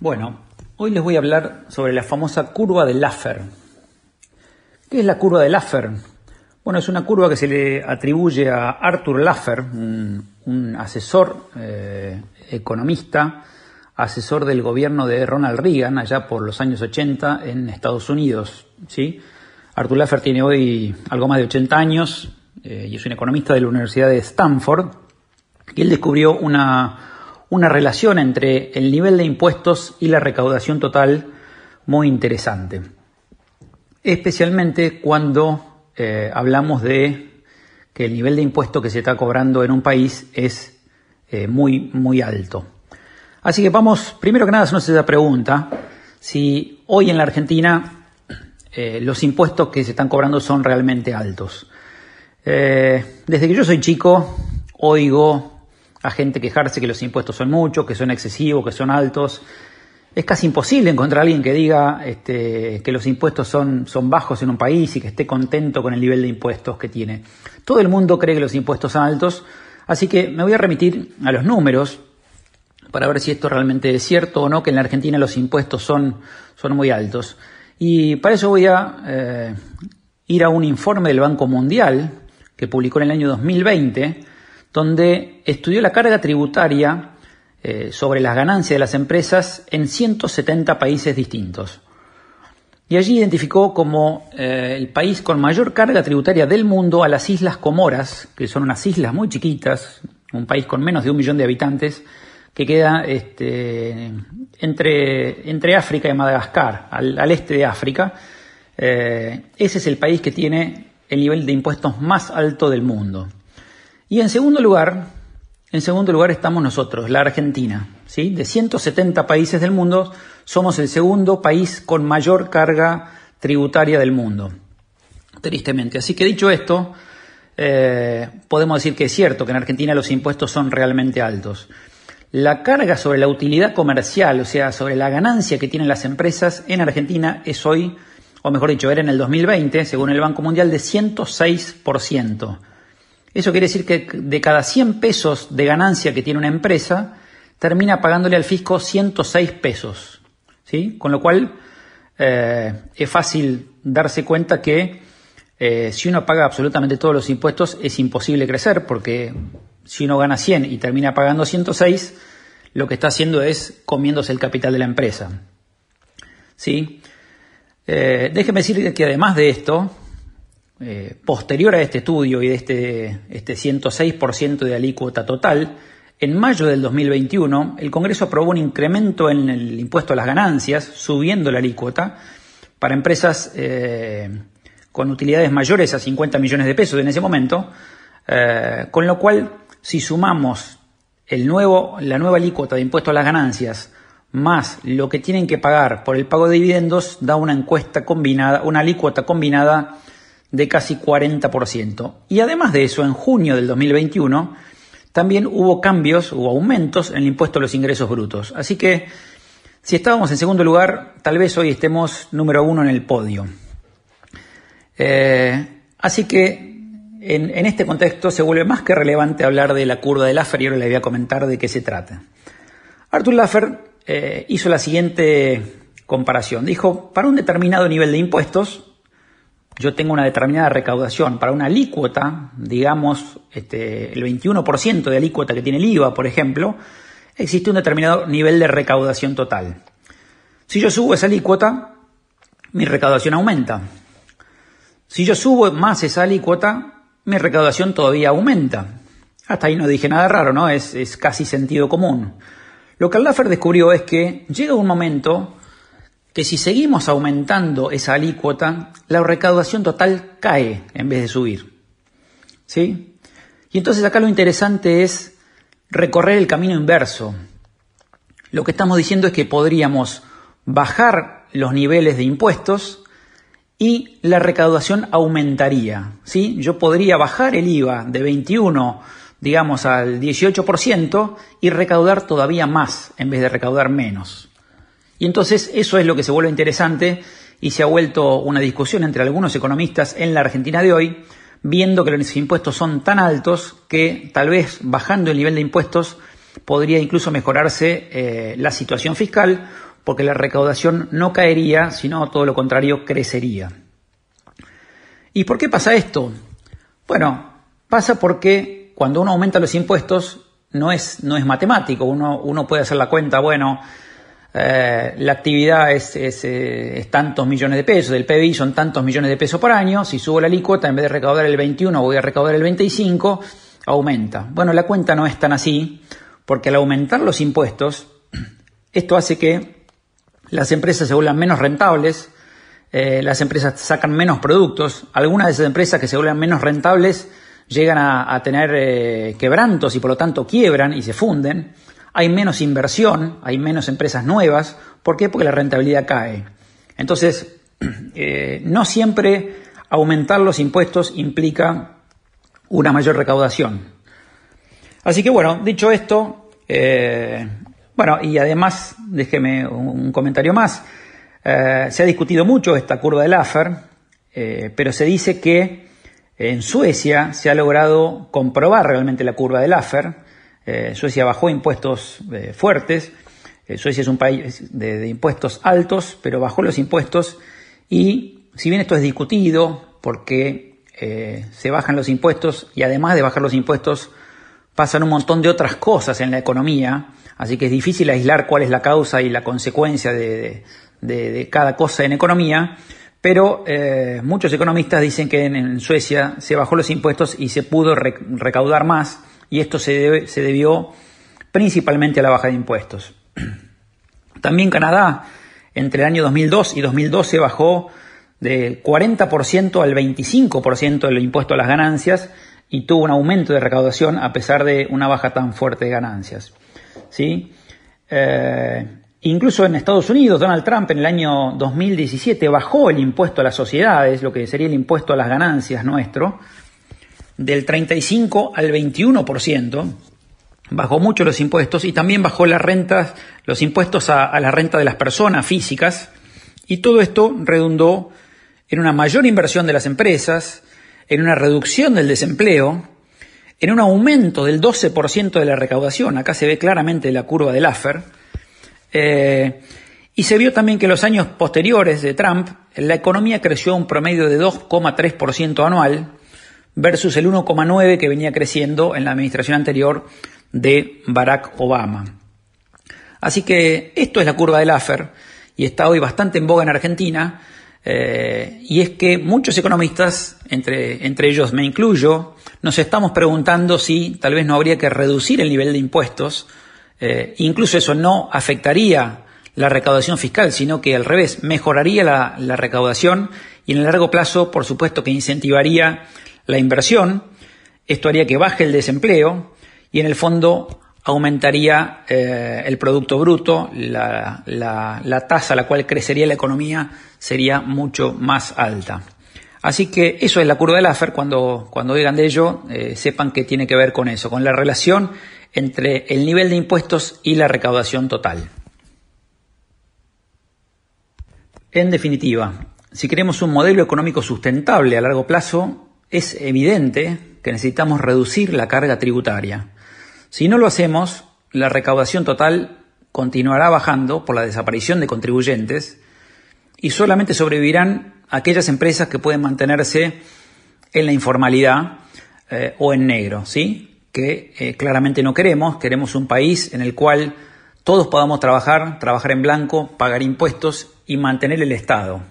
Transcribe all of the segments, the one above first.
Bueno, hoy les voy a hablar sobre la famosa curva de Laffer. ¿Qué es la curva de Laffer? Bueno, es una curva que se le atribuye a Arthur Laffer, un, asesor eh, economista, asesor del gobierno de Ronald Reagan allá por los años 80 en Estados Unidos. ¿sí? Arthur Laffer tiene hoy algo más de 80 años eh, y es un economista de la Universidad de Stanford. Y él descubrió una una relación entre el nivel de impuestos y la recaudación total muy interesante. Especialmente cuando eh, hablamos de que el nivel de impuesto que se está cobrando en un país es eh, muy, muy alto. Así que vamos, primero que nada, hacernos esa pregunta, si hoy en la Argentina eh, los impuestos que se están cobrando son realmente altos. desde que yo soy chico, oigo a gente quejarse que los impuestos son muchos, que son excesivos, que son altos. Es casi imposible encontrar a alguien que diga este, que los impuestos son, son bajos en un país y que esté contento con el nivel de impuestos que tiene. Todo el mundo cree que los impuestos son altos, así que me voy a remitir a los números para ver si esto realmente es cierto o no, que en la Argentina los impuestos son, son muy altos. Y para eso voy a eh, ir a un informe del Banco Mundial que publicó en el año 2020 donde estudió la carga tributaria eh, sobre las ganancias de las empresas en 170 países distintos. Y allí identificó como eh, el país con mayor carga tributaria del mundo a las Islas Comoras, que son unas islas muy chiquitas, un país con menos de un millón de habitantes, que queda este, entre, África y Madagascar, al, este de África. Eh, ese es el país que tiene el nivel de impuestos más alto del mundo. Y en segundo lugar, en segundo lugar estamos nosotros, la Argentina. ¿sí? De 170 países del mundo, somos el segundo país con mayor carga tributaria del mundo. Tristemente. Así que dicho esto, eh, podemos decir que es cierto que en Argentina los impuestos son realmente altos. La carga sobre la utilidad comercial, o sea, sobre la ganancia que tienen las empresas en Argentina es hoy, o mejor dicho, era en el 2020, según el Banco Mundial, de 106%. Eso quiere decir que de cada 100 pesos de ganancia que tiene una empresa, termina pagándole al fisco 106 pesos. ¿sí? Con lo cual eh, es fácil darse cuenta que eh, si uno paga absolutamente todos los impuestos es imposible crecer porque si uno gana 100 y termina pagando 106, lo que está haciendo es comiéndose el capital de la empresa. ¿Sí? Eh, déjeme decir que además de esto, eh, posterior a este estudio y de este, este 106% de alícuota total, en mayo del 2021 el Congreso aprobó un incremento en el impuesto a las ganancias, subiendo la alícuota para empresas eh, con utilidades mayores a 50 millones de pesos en ese momento, eh, con lo cual si sumamos el nuevo, la nueva alícuota de impuesto a las ganancias más lo que tienen que pagar por el pago de dividendos, da una encuesta combinada, una alícuota combinada de casi 40%. Y además de eso, en junio del 2021 también hubo cambios, hubo aumentos en el impuesto a los ingresos brutos. Así que si estábamos en segundo lugar, tal vez hoy estemos número uno en el podio. Eh, así que en, este contexto se vuelve más que relevante hablar de la curva de Laffer y ahora les voy a comentar de qué se trata. Arthur Laffer eh, hizo la siguiente comparación. Dijo, para un determinado nivel de impuestos, yo tengo una determinada recaudación para una alícuota, digamos, este, el 21% de alícuota que tiene el IVA, por ejemplo, existe un determinado nivel de recaudación total. Si yo subo esa alícuota, mi recaudación aumenta. Si yo subo más esa alícuota, mi recaudación todavía aumenta. Hasta ahí no dije nada raro, ¿no? Es, casi sentido común. Lo que Laffer descubrió es que llega un momento que si seguimos aumentando esa alícuota, la recaudación total cae en vez de subir. ¿Sí? Y entonces acá lo interesante es recorrer el camino inverso. Lo que estamos diciendo es que podríamos bajar los niveles de impuestos y la recaudación aumentaría. ¿sí? Yo podría bajar el IVA de 21, digamos, al 18% y recaudar todavía más en vez de recaudar menos. Y entonces eso es lo que se vuelve interesante y se ha vuelto una discusión entre algunos economistas en la Argentina de hoy, viendo que los impuestos son tan altos que tal vez bajando el nivel de impuestos podría incluso mejorarse eh, la situación fiscal porque la recaudación no caería, sino todo lo contrario, crecería. ¿Y por qué pasa esto? Bueno, pasa porque cuando uno aumenta los impuestos no es, no es matemático, uno, uno puede hacer la cuenta, bueno, eh, la actividad es, eh, es, tantos millones de pesos, el PBI son tantos millones de pesos por año, si subo la alícuota, en vez de recaudar el 21 voy a recaudar el 25, aumenta. Bueno, la cuenta no es tan así, porque al aumentar los impuestos, esto hace que las empresas se vuelvan menos rentables, eh, las empresas sacan menos productos, algunas de esas empresas que se vuelven menos rentables llegan a, tener quebrantos y por lo tanto quiebran y se funden hay menos inversión, hay menos empresas nuevas. ¿Por qué? Porque la rentabilidad cae. Entonces, eh, no siempre aumentar los impuestos implica una mayor recaudación. Así que bueno, dicho esto, eh, bueno, y además, déjeme un, comentario más. Eh, se ha discutido mucho esta curva de Laffer, pero se dice que en Suecia se ha logrado comprobar realmente la curva de Laffer eh, Suecia bajó impuestos eh, fuertes. Eh, Suecia es un país de, impuestos altos, pero bajó los impuestos. Y si bien esto es discutido porque se bajan los impuestos y además de bajar los impuestos pasan un montón de otras cosas en la economía, así que es difícil aislar cuál es la causa y la consecuencia de, cada cosa en economía, pero muchos economistas dicen que en, Suecia se bajó los impuestos y se pudo recaudar más y esto se, se debió principalmente a la baja de impuestos. También Canadá, entre el año 2002 y 2012, bajó del 40% al 25% del impuesto a las ganancias y tuvo un aumento de recaudación a pesar de una baja tan fuerte de ganancias. ¿Sí? Eh, incluso en Estados Unidos, Donald Trump en el año 2017 bajó el impuesto a las sociedades, lo que sería el impuesto a las ganancias nuestro, del 35 al 21%, bajó mucho los impuestos y también bajó las rentas, los impuestos a, la renta de las personas físicas. Y todo esto redundó en una mayor inversión de las empresas, en una reducción del desempleo, en un aumento del 12% de la recaudación, acá se ve claramente la curva del AFER, eh, y se vio también que en los años posteriores de Trump la economía creció a un promedio de 2,3% anual, versus el 1,9 que venía creciendo en la administración anterior de Barack Obama. Así que esto es la curva del AFER y está hoy bastante en boga en Argentina. Eh, y es que muchos economistas, entre, entre ellos me incluyo, nos estamos preguntando si tal vez no habría que reducir el nivel de impuestos. Eh, incluso eso no afectaría la recaudación fiscal, sino que al revés, mejoraría la, la recaudación y en el largo plazo, por supuesto, que incentivaría la inversión, esto haría que baje el desempleo y en el fondo aumentaría eh, el Producto Bruto, la, tasa a la cual crecería la economía sería mucho más alta. Así que eso es la curva del AFER, cuando, cuando oigan de ello, eh, sepan que tiene que ver con eso, con la relación entre el nivel de impuestos y la recaudación total. En definitiva, si queremos un modelo económico sustentable a largo plazo, es evidente que necesitamos reducir la carga tributaria. Si no lo hacemos, la recaudación total continuará bajando por la desaparición de contribuyentes y solamente sobrevivirán aquellas empresas que pueden mantenerse en la informalidad eh, o en negro, ¿sí? Que eh, claramente no queremos, queremos un país en el cual todos podamos trabajar, trabajar en blanco, pagar impuestos y mantener el Estado.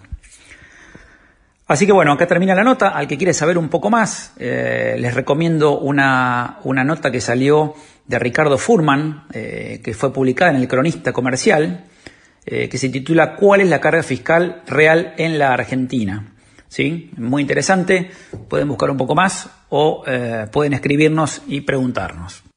Así que bueno, acá termina la nota. Al que quiere saber un poco más, eh, les recomiendo una, nota que salió de Ricardo Furman, eh, que fue publicada en el Cronista Comercial, eh, que se titula ¿Cuál es la carga fiscal real en la Argentina? ¿Sí? Muy interesante, pueden buscar un poco más o pueden escribirnos y preguntarnos.